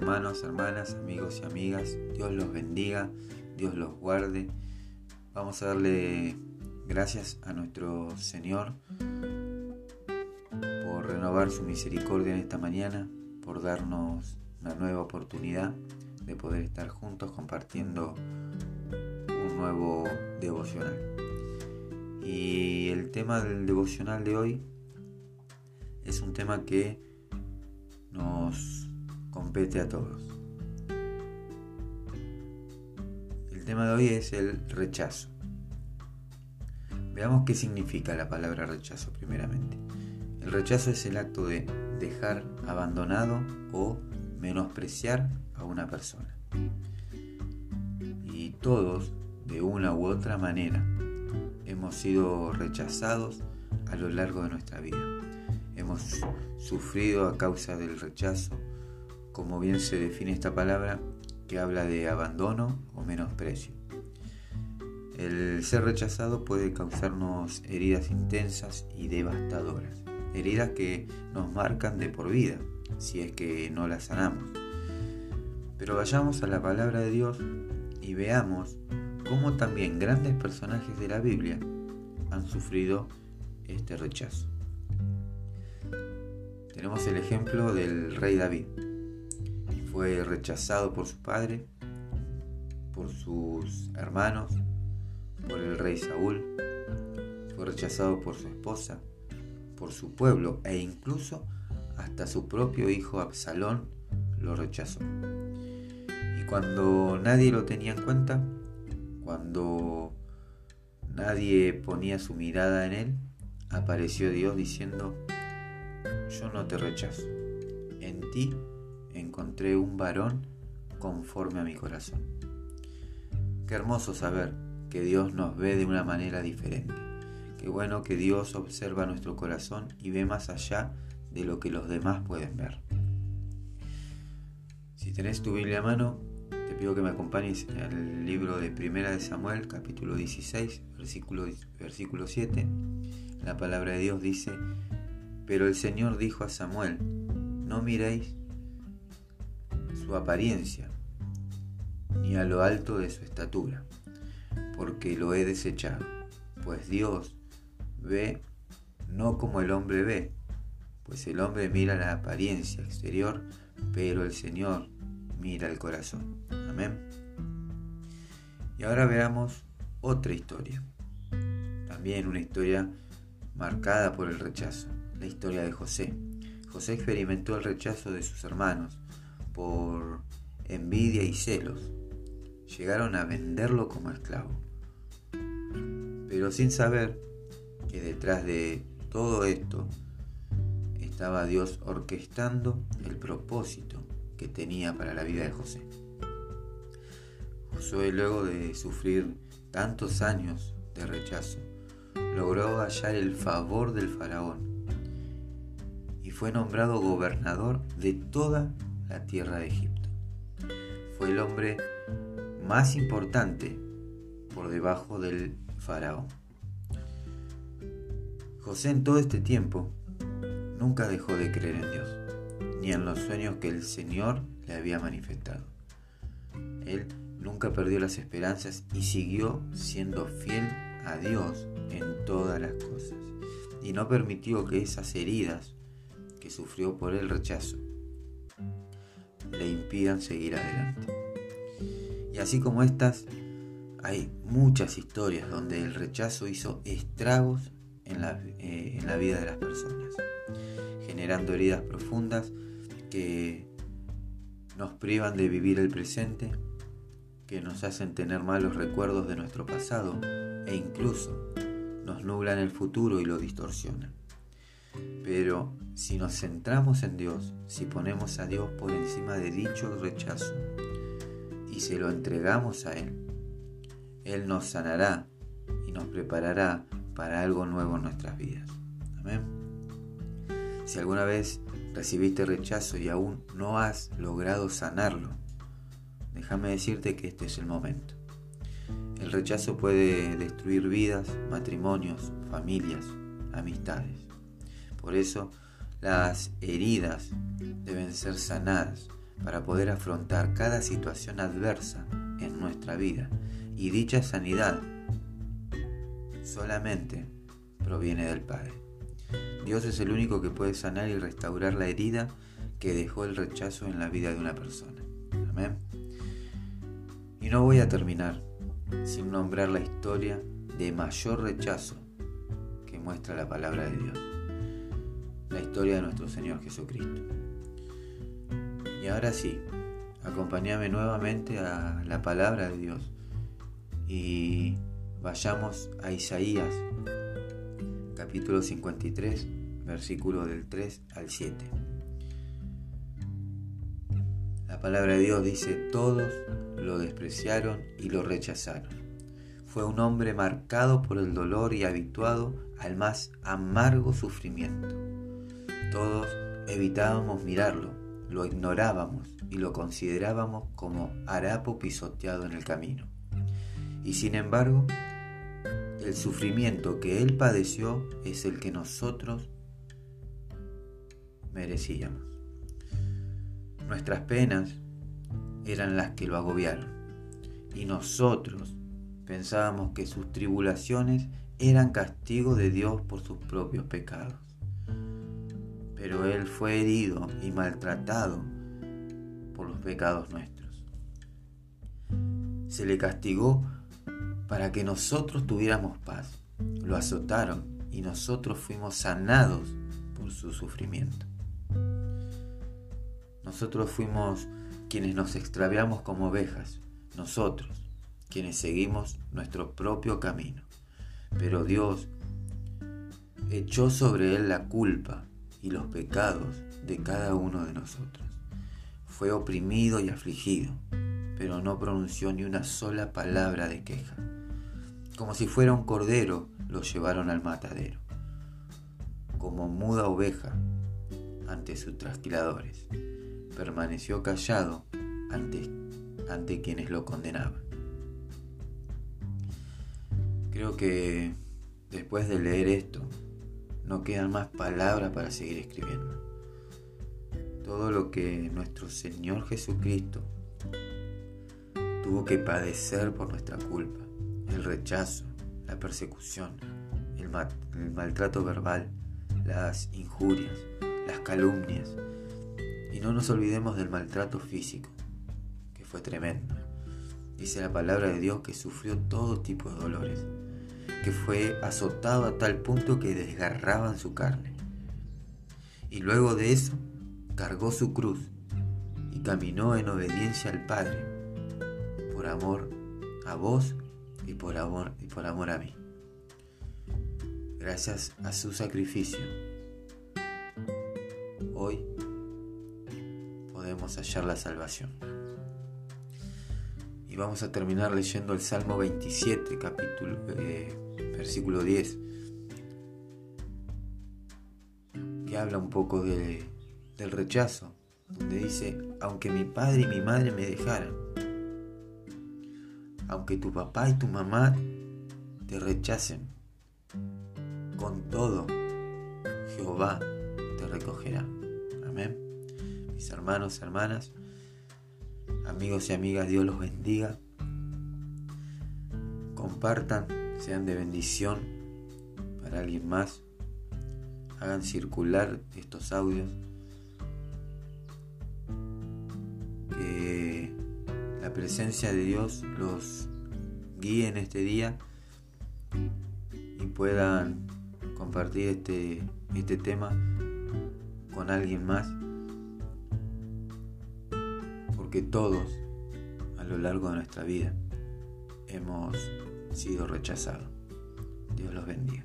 hermanos, hermanas, amigos y amigas. Dios los bendiga, Dios los guarde. Vamos a darle gracias a nuestro Señor por renovar su misericordia en esta mañana, por darnos una nueva oportunidad de poder estar juntos compartiendo un nuevo devocional. Y el tema del devocional de hoy es un tema que nos compete a todos. El tema de hoy es el rechazo. Veamos qué significa la palabra rechazo primeramente. El rechazo es el acto de dejar abandonado o menospreciar a una persona. Y todos, de una u otra manera, hemos sido rechazados a lo largo de nuestra vida. Hemos sufrido a causa del rechazo, como bien se define esta palabra, que habla de abandono o menosprecio. El ser rechazado puede causarnos heridas intensas y devastadoras, heridas que nos marcan de por vida, si es que no las sanamos. Pero vayamos a la palabra de Dios y veamos cómo también grandes personajes de la Biblia han sufrido este rechazo. Tenemos el ejemplo del rey David. Fue rechazado por su padre, por sus hermanos, por el rey Saúl, fue rechazado por su esposa, por su pueblo e incluso hasta su propio hijo Absalón lo rechazó. Y cuando nadie lo tenía en cuenta, cuando nadie ponía su mirada en él, apareció Dios diciendo, yo no te rechazo. En ti encontré un varón conforme a mi corazón. Qué hermoso saber que Dios nos ve de una manera diferente. Qué bueno que Dios observa nuestro corazón y ve más allá de lo que los demás pueden ver. Si tenés tu Biblia a mano, te pido que me acompañes al libro de Primera de Samuel, capítulo 16, versículo, versículo 7. La palabra de Dios dice, pero el Señor dijo a Samuel, no miréis su apariencia, ni a lo alto de su estatura, porque lo he desechado, pues Dios ve no como el hombre ve, pues el hombre mira la apariencia exterior, pero el Señor mira el corazón. Amén. Y ahora veamos otra historia, también una historia marcada por el rechazo la historia de José. José experimentó el rechazo de sus hermanos por envidia y celos. Llegaron a venderlo como esclavo. Pero sin saber que detrás de todo esto estaba Dios orquestando el propósito que tenía para la vida de José. Josué luego de sufrir tantos años de rechazo, logró hallar el favor del faraón fue nombrado gobernador de toda la tierra de Egipto. Fue el hombre más importante por debajo del faraón. José en todo este tiempo nunca dejó de creer en Dios, ni en los sueños que el Señor le había manifestado. Él nunca perdió las esperanzas y siguió siendo fiel a Dios en todas las cosas. Y no permitió que esas heridas que sufrió por el rechazo le impidan seguir adelante. Y así como estas, hay muchas historias donde el rechazo hizo estragos en la, eh, en la vida de las personas, generando heridas profundas que nos privan de vivir el presente, que nos hacen tener malos recuerdos de nuestro pasado e incluso nos nublan el futuro y lo distorsionan. Pero si nos centramos en Dios, si ponemos a Dios por encima de dicho rechazo y se lo entregamos a Él, Él nos sanará y nos preparará para algo nuevo en nuestras vidas. Amén. Si alguna vez recibiste rechazo y aún no has logrado sanarlo, déjame decirte que este es el momento. El rechazo puede destruir vidas, matrimonios, familias, amistades. Por eso las heridas deben ser sanadas para poder afrontar cada situación adversa en nuestra vida. Y dicha sanidad solamente proviene del Padre. Dios es el único que puede sanar y restaurar la herida que dejó el rechazo en la vida de una persona. Amén. Y no voy a terminar sin nombrar la historia de mayor rechazo que muestra la palabra de Dios. La historia de nuestro Señor Jesucristo. Y ahora sí, acompáñame nuevamente a la palabra de Dios y vayamos a Isaías capítulo 53, versículo del 3 al 7. La palabra de Dios dice, todos lo despreciaron y lo rechazaron. Fue un hombre marcado por el dolor y habituado al más amargo sufrimiento. Todos evitábamos mirarlo, lo ignorábamos y lo considerábamos como harapo pisoteado en el camino. Y sin embargo, el sufrimiento que Él padeció es el que nosotros merecíamos. Nuestras penas eran las que lo agobiaron y nosotros pensábamos que sus tribulaciones eran castigo de Dios por sus propios pecados. Pero Él fue herido y maltratado por los pecados nuestros. Se le castigó para que nosotros tuviéramos paz. Lo azotaron y nosotros fuimos sanados por su sufrimiento. Nosotros fuimos quienes nos extraviamos como ovejas, nosotros, quienes seguimos nuestro propio camino. Pero Dios echó sobre él la culpa y los pecados de cada uno de nosotros. Fue oprimido y afligido, pero no pronunció ni una sola palabra de queja como si fuera un cordero, lo llevaron al matadero, como muda oveja ante sus trasquiladores. Permaneció callado ante, ante quienes lo condenaban. Creo que después de leer esto, no quedan más palabras para seguir escribiendo. Todo lo que nuestro Señor Jesucristo tuvo que padecer por nuestra culpa el rechazo, la persecución, el, maltrato verbal, las injurias, las calumnias. Y no nos olvidemos del maltrato físico, que fue tremendo. Dice la palabra de Dios que sufrió todo tipo de dolores, que fue azotado a tal punto que desgarraban su carne. Y luego de eso, cargó su cruz y caminó en obediencia al Padre, por amor a vos y por amor, y por amor a mí. Gracias a su sacrificio, hoy podemos hallar la salvación. Vamos a terminar leyendo el Salmo 27, capítulo, eh, versículo 10, que habla un poco del rechazo, donde dice, aunque mi padre y mi madre me dejaran, aunque tu papá y tu mamá te rechacen, con todo Jehová te recogerá. Amén. Mis hermanos, hermanas, amigos y amigas, Dios los bendiga. Compartan, sean de bendición para alguien más. Hagan circular estos audios. la presencia de Dios los guíe en este día y puedan compartir este, este tema con alguien más. Porque todos a lo largo de nuestra vida hemos sido rechazados. Dios los bendiga.